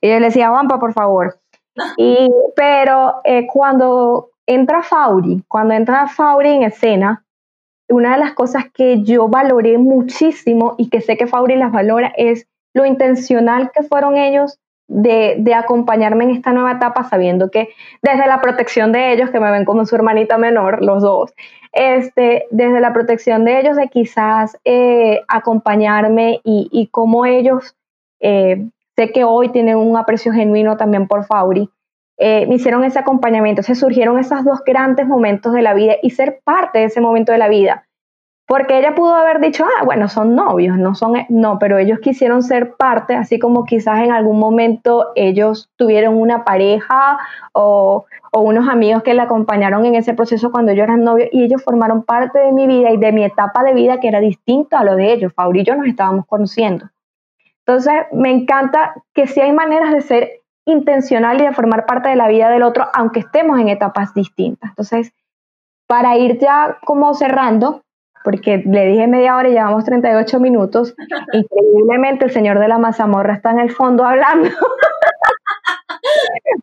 Y yo le decía, Juanpa, por favor. Y, pero eh, cuando entra Fauri, cuando entra Fauri en escena, una de las cosas que yo valoré muchísimo y que sé que Fauri las valora es lo intencional que fueron ellos de, de, acompañarme en esta nueva etapa, sabiendo que desde la protección de ellos, que me ven como su hermanita menor, los dos, este, desde la protección de ellos, de quizás eh, acompañarme y, y cómo ellos, eh, sé que hoy tienen un aprecio genuino también por Fauri, eh, me hicieron ese acompañamiento. Se surgieron esos dos grandes momentos de la vida y ser parte de ese momento de la vida porque ella pudo haber dicho, ah, bueno, son novios, no son, no, pero ellos quisieron ser parte, así como quizás en algún momento ellos tuvieron una pareja o, unos amigos que le acompañaron en ese proceso cuando ellos eran novios y ellos formaron parte de mi vida y de mi etapa de vida que era distinto a lo de ellos. Fauri y yo nos estábamos conociendo. Entonces, me encanta que sí hay maneras de ser intencional y de formar parte de la vida del otro, aunque estemos en etapas distintas. Entonces, para ir ya como cerrando, porque le dije media hora y llevamos 38 minutos. Increíblemente el señor de la mazamorra está en el fondo hablando.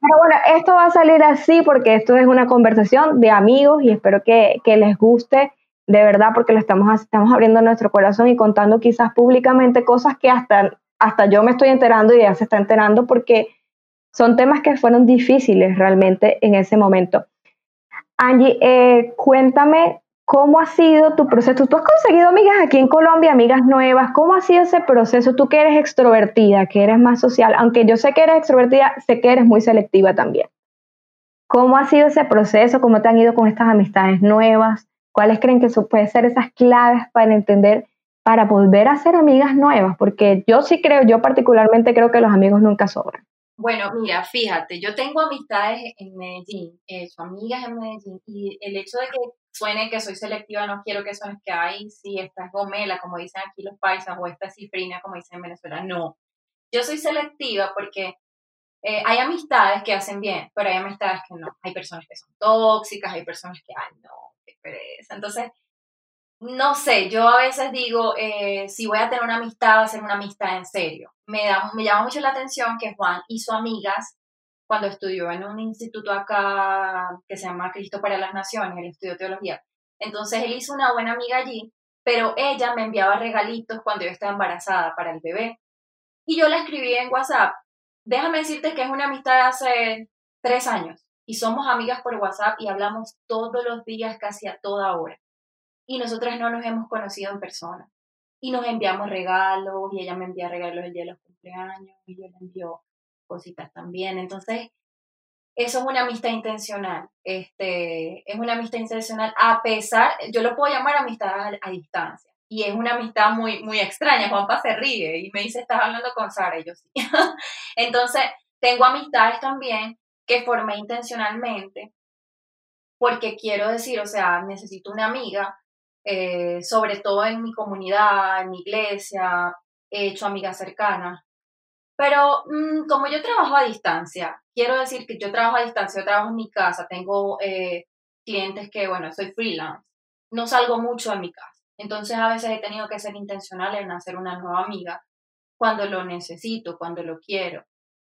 Pero bueno, esto va a salir así porque esto es una conversación de amigos y espero que, que les guste de verdad porque lo estamos, estamos abriendo nuestro corazón y contando quizás públicamente cosas que hasta, hasta yo me estoy enterando y ya se está enterando porque son temas que fueron difíciles realmente en ese momento. Angie, eh, cuéntame ¿Cómo ha sido tu proceso? Tú has conseguido amigas aquí en Colombia, amigas nuevas. ¿Cómo ha sido ese proceso? Tú que eres extrovertida, que eres más social, aunque yo sé que eres extrovertida, sé que eres muy selectiva también. ¿Cómo ha sido ese proceso? ¿Cómo te han ido con estas amistades nuevas? ¿Cuáles creen que pueden ser esas claves para entender, para volver a ser amigas nuevas? Porque yo sí creo, yo particularmente creo que los amigos nunca sobran. Bueno, mira, fíjate, yo tengo amistades en Medellín, hecho amigas en Medellín, y el hecho de que suene que soy selectiva, no quiero que suene que hay, si esta es gomela, como dicen aquí los paisas, o esta es cifrina, como dicen en Venezuela, no. Yo soy selectiva porque eh, hay amistades que hacen bien, pero hay amistades que no. Hay personas que son tóxicas, hay personas que, ay, no, qué pereza. Entonces, no sé, yo a veces digo, eh, si voy a tener una amistad, va a ser una amistad en serio. Me, da, me llama mucho la atención que Juan hizo amigas cuando estudió en un instituto acá que se llama Cristo para las Naciones, él estudió teología. Entonces él hizo una buena amiga allí, pero ella me enviaba regalitos cuando yo estaba embarazada para el bebé. Y yo la escribí en WhatsApp. Déjame decirte que es una amistad de hace tres años y somos amigas por WhatsApp y hablamos todos los días, casi a toda hora. Y nosotras no nos hemos conocido en persona. Y nos enviamos regalos y ella me envía regalos el día de los cumpleaños y yo le envío cositas también. Entonces, eso es una amistad intencional. Este, es una amistad intencional a pesar, yo lo puedo llamar amistad a, distancia. Y es una amistad muy, muy extraña. Juanpa se ríe y me dice, estás hablando con Sara. Y yo sí. Entonces, tengo amistades también que formé intencionalmente porque quiero decir, o sea, necesito una amiga, eh, sobre todo en mi comunidad, en mi iglesia, he hecho amigas cercanas pero mm, como yo trabajo a distancia, quiero decir que yo trabajo a distancia, yo trabajo en mi casa, tengo eh, clientes que, bueno, soy freelance, no salgo mucho de mi casa. Entonces a veces he tenido que ser intencional en hacer una nueva amiga cuando lo necesito, cuando lo quiero.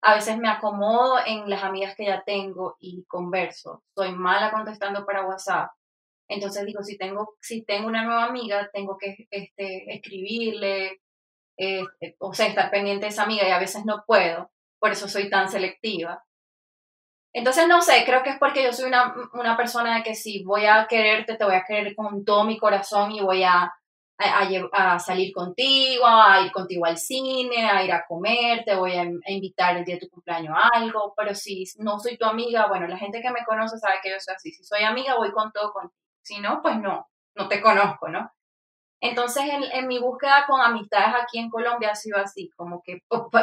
A veces me acomodo en las amigas que ya tengo y converso. Soy mala contestando para WhatsApp. Entonces digo, si tengo, si tengo una nueva amiga, tengo que este, escribirle, eh, o sea, estar pendiente de esa amiga y a veces no puedo, por eso soy tan selectiva. Entonces, no sé, creo que es porque yo soy una, una persona de que si voy a quererte, te voy a querer con todo mi corazón y voy a, a, salir contigo, a ir contigo al cine, a ir a comer, te voy a, invitar el día de tu cumpleaños a algo, pero si no soy tu amiga, bueno, la gente que me conoce sabe que yo soy así, si soy amiga voy con todo contigo, si no, pues no, no te conozco, ¿no? Entonces, en, mi búsqueda con amistades aquí en Colombia ha sido así, como que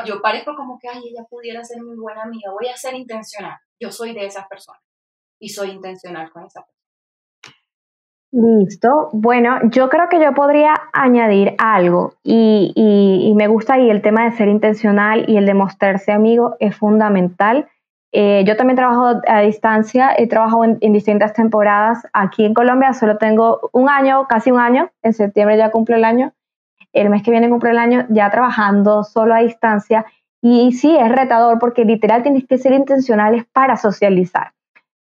yo parezco como que, ay, ella pudiera ser mi buena amiga, voy a ser intencional. Yo soy de esas personas y soy intencional con esa persona. Listo. Bueno, yo creo que yo podría añadir algo y, y, y me gusta ahí el tema de ser intencional y el de mostrarse amigo es fundamental eh, yo también trabajo a distancia, he trabajado en, distintas temporadas. Aquí en Colombia solo tengo un año, casi un año, en septiembre ya cumple el año, el mes que viene cumple el año, ya trabajando solo a distancia. Y sí, es retador porque literal tienes que ser intencionales para socializar.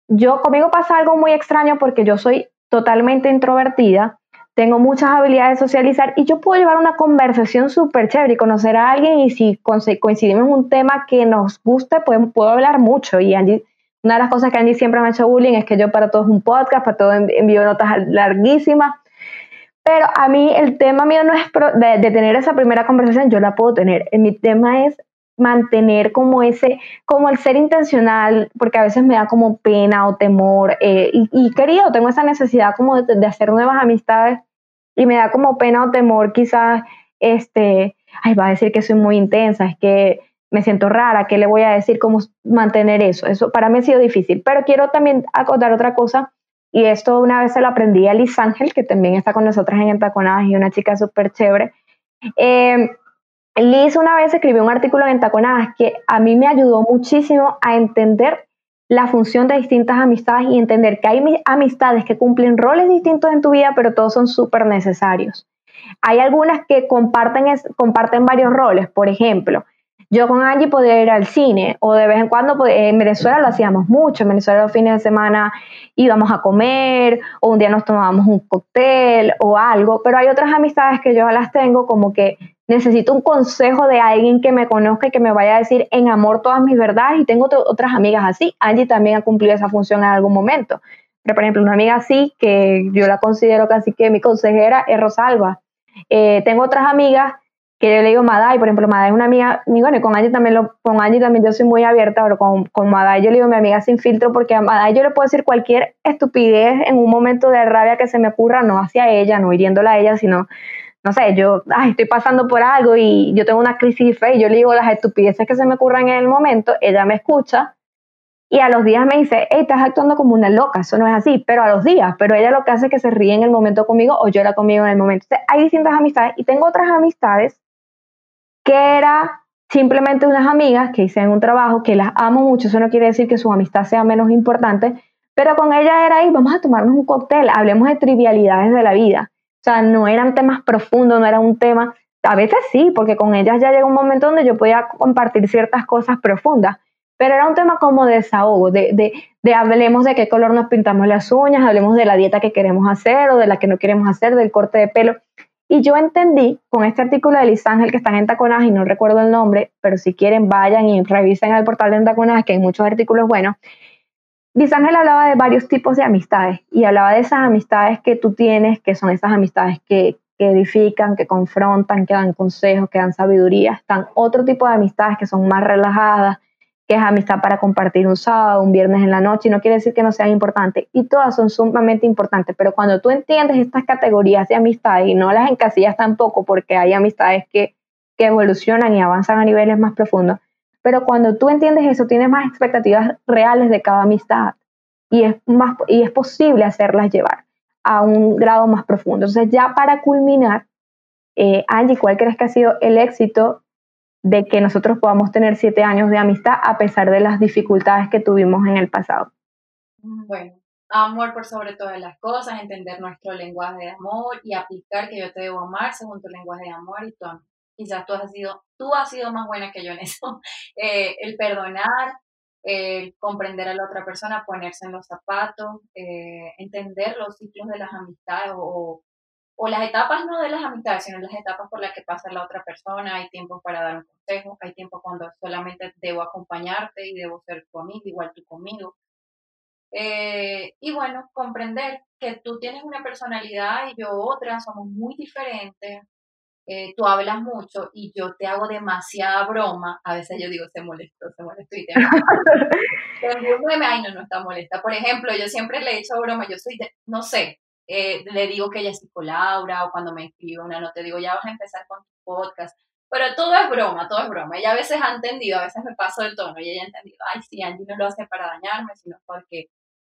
Yo, conmigo pasa algo muy extraño porque yo soy totalmente introvertida tengo muchas habilidades de socializar y yo puedo llevar una conversación súper chévere y conocer a alguien y si coincidimos en un tema que nos guste, pues puedo hablar mucho. Y Angie, una de las cosas que Angie siempre me ha hecho bullying es que yo para todos un podcast, para todo envío notas larguísimas. Pero a mí el tema mío no es de, de, tener esa primera conversación, yo la puedo tener. Mi tema es mantener como ese, como el ser intencional, porque a veces me da como pena o temor, eh, y, querido, tengo esa necesidad como de, hacer nuevas amistades, y me da como pena o temor quizás, este, ay, va a decir que soy muy intensa, es que me siento rara, ¿qué le voy a decir? ¿Cómo mantener eso? Eso para mí ha sido difícil, pero quiero también acotar otra cosa, y esto una vez se lo aprendí a Liz Ángel, que también está con nosotras en Entaconadas y una chica súper chévere. Eh, Liz una vez escribió un artículo en Entaconadas que a mí me ayudó muchísimo a entender la función de distintas amistades y entender que hay amistades que cumplen roles distintos en tu vida, pero todos son súper necesarios. Hay algunas que comparten, comparten varios roles, por ejemplo, yo con Angie podía ir al cine o de vez en cuando pues, en Venezuela lo hacíamos mucho. En Venezuela los fines de semana íbamos a comer o un día nos tomábamos un cóctel o algo. Pero hay otras amistades que yo las tengo como que necesito un consejo de alguien que me conozca y que me vaya a decir en amor todas mis verdades. Y tengo otras amigas así. Angie también ha cumplido esa función en algún momento. Pero por ejemplo, una amiga así que yo la considero casi que mi consejera es Rosalba. Eh, tengo otras amigas que yo le digo Madai, por ejemplo, Madai es una amiga, bueno, y con Angie también, lo, con Angie también yo soy muy abierta, pero con, con Madai yo le digo mi amiga sin filtro, porque a Madai yo le puedo decir cualquier estupidez en un momento de rabia que se me ocurra, no hacia ella, no hiriéndola a ella, sino, no sé, yo ay, estoy pasando por algo y yo tengo una crisis de fe y yo le digo las estupideces que se me ocurran en el momento, ella me escucha y a los días me dice, hey, estás actuando como una loca, eso no es así, pero a los días, pero ella lo que hace es que se ríe en el momento conmigo o llora conmigo en el momento. hay distintas amistades y tengo otras amistades que era simplemente unas amigas que hicieron un trabajo, que las amo mucho, eso no quiere decir que su amistad sea menos importante, pero con ella era ahí, vamos a tomarnos un cóctel, hablemos de trivialidades de la vida. Sea, no eran temas profundos, no era un tema, a veces sí, porque con ellas ya llegó un momento donde yo podía compartir ciertas cosas profundas, pero era un tema como de desahogo, de, de, de hablemos de qué color nos pintamos las uñas, hablemos de la dieta que queremos hacer o de la que no queremos hacer, del corte de pelo. Y yo entendí con este artículo de Liz Ángel que están en Taconadas y no recuerdo el nombre, pero si quieren vayan y revisen el portal de Taconadas que hay muchos artículos buenos. Ángel hablaba de varios tipos de amistades y hablaba de esas amistades que tú tienes, que son esas amistades que, que edifican, que confrontan, que dan consejos, que dan sabiduría. Están otro tipo de amistades que son más relajadas, que es amistad para compartir un sábado, un viernes en la noche, y no quiere decir que no sean importantes, y todas son sumamente importantes, pero cuando tú entiendes estas categorías de amistad y no las encasillas tampoco, porque hay amistades que, que evolucionan y avanzan a niveles más profundos, pero cuando tú entiendes eso, tienes más expectativas reales de cada amistad, y es, más, y es posible hacerlas llevar a un grado más profundo. Entonces, ya para culminar, eh, Angie, ¿cuál crees que ha sido el éxito de que nosotros podamos tener siete años de amistad a pesar de las dificultades que tuvimos en el pasado. Bueno, amor por sobre todas las cosas, entender nuestro lenguaje de amor y aplicar que yo te debo amar según tu lenguaje de amor y tú quizás tú has sido, tú has sido más buena que yo en eso, eh, el perdonar, el comprender a la otra persona, ponerse en los zapatos, eh, entender los ciclos de las amistades o, o las etapas no de las amistades, sino las etapas por las que pasa la otra persona, hay tiempo para dar un consejo, hay tiempo cuando solamente debo acompañarte y debo ser tu amigo, igual tú conmigo. Eh, y bueno, comprender que tú tienes una personalidad y yo otra, somos muy diferentes, eh, tú hablas mucho y yo te hago demasiada broma, a veces yo digo, se molestó, se molestó y te... Ay, no, no está molesta. Por ejemplo, yo siempre le he hecho broma, yo soy, de, no sé, eh, le digo que ella es psicolaura o cuando me escribe una nota digo, ya vas a empezar con tu podcast. Pero todo es broma, todo es broma. Ella a veces ha entendido, a veces me paso del tono y ella ha entendido, ay, sí, Angie no lo hace para dañarme, sino porque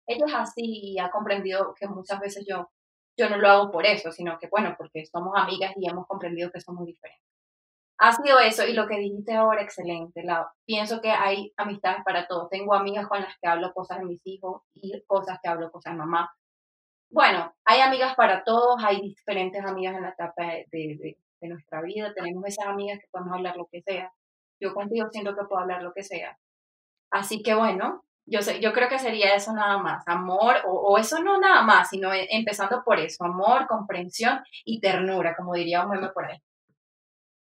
ella es así y ha comprendido que muchas veces yo, yo no lo hago por eso, sino que, bueno, porque somos amigas y hemos comprendido que somos diferentes. Ha sido eso y lo que dijiste ahora, excelente. La, pienso que hay amistades para todos. Tengo amigas con las que hablo cosas de mis hijos y cosas que hablo cosas de mamá bueno, hay amigas para todos, hay diferentes amigas en la etapa de, nuestra vida, tenemos esas amigas que podemos hablar lo que sea. Yo contigo siento que puedo hablar lo que sea. Así que bueno, yo, sé, yo creo que sería eso nada más, amor, o, eso no nada más, sino e, empezando por eso, amor, comprensión y ternura, como diría un meme por ahí.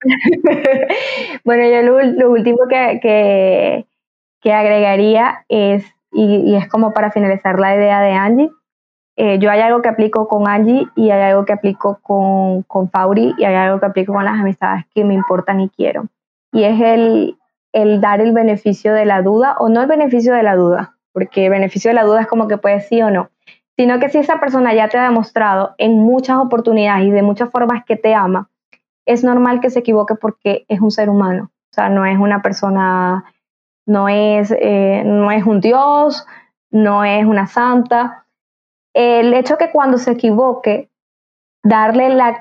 bueno, yo lo, último que, que, agregaría es, y, y es como para finalizar la idea de Angie, eh, yo hay algo que aplico con Angie y hay algo que aplico con, con Fauri y hay algo que aplico con las amistades que me importan y quiero. Y es el, el dar el beneficio de la duda o no el beneficio de la duda, porque el beneficio de la duda es como que puede sí o no, sino que si esa persona ya te ha demostrado en muchas oportunidades y de muchas formas que te ama, es normal que se equivoque porque es un ser humano, o sea, no es una persona, no es, eh, no es un dios, no es una santa. El hecho que cuando se equivoque, darle la,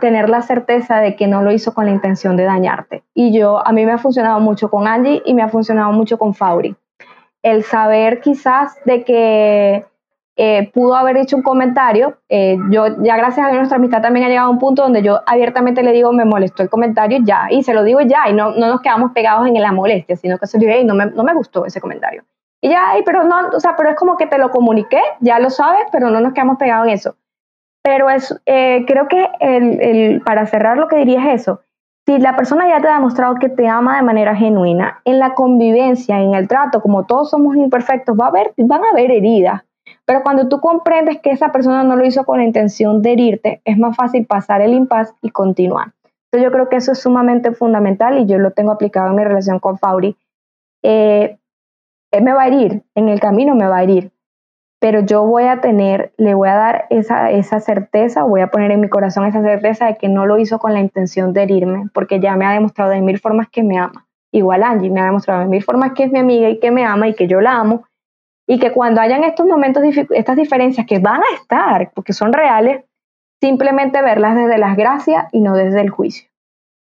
tener la certeza de que no lo hizo con la intención de dañarte. Y yo, a mí me ha funcionado mucho con Angie y me ha funcionado mucho con Fauri. El saber quizás de que eh, pudo haber hecho un comentario. Eh, yo ya gracias a nuestra amistad también ha llegado a un punto donde yo abiertamente le digo, me molestó el comentario ya, y se lo digo ya, y no, no nos quedamos pegados en la molestia, sino que se le digo, no me, no me gustó ese comentario. Y ya, pero no, o sea, pero es como que te lo comuniqué, ya lo sabes, pero no nos quedamos pegados en eso. Pero es, eh, creo que el, el, para cerrar lo que diría es eso. Si la persona ya te ha demostrado que te ama de manera genuina, en la convivencia, en el trato, como todos somos imperfectos, va a haber, van a haber heridas, pero cuando tú comprendes que esa persona no lo hizo con la intención de herirte, es más fácil pasar el impasse y continuar. Entonces yo creo que eso es sumamente fundamental y yo lo tengo aplicado en mi relación con Fauri. Eh, él me va a herir, en el camino me va a herir, pero yo voy a tener, le voy a dar esa, esa certeza, voy a poner en mi corazón esa certeza de que no lo hizo con la intención de herirme, porque ya me ha demostrado de mil formas que me ama. Igual Angie me ha demostrado de mil formas que es mi amiga y que me ama y que yo la amo y que cuando hayan estos momentos, estas diferencias que van a estar, porque son reales, simplemente verlas desde las gracias y no desde el juicio.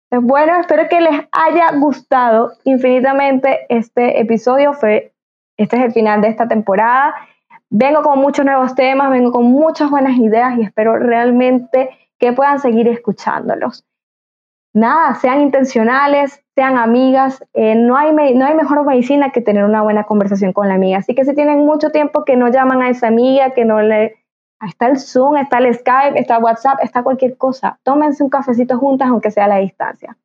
Pues bueno, espero que les haya gustado infinitamente este episodio. Fue, este es el final de esta temporada. Vengo con muchos nuevos temas, vengo con muchas buenas ideas y espero realmente que puedan seguir escuchándolos nada, sean intencionales, sean amigas, eh, no, hay no hay mejor medicina que tener una buena conversación con la amiga. Así que si tienen mucho tiempo que no llaman a esa amiga, que no le... Está el Zoom, está el Skype, está WhatsApp, está cualquier cosa. Tómense un cafecito juntas, aunque sea a la distancia.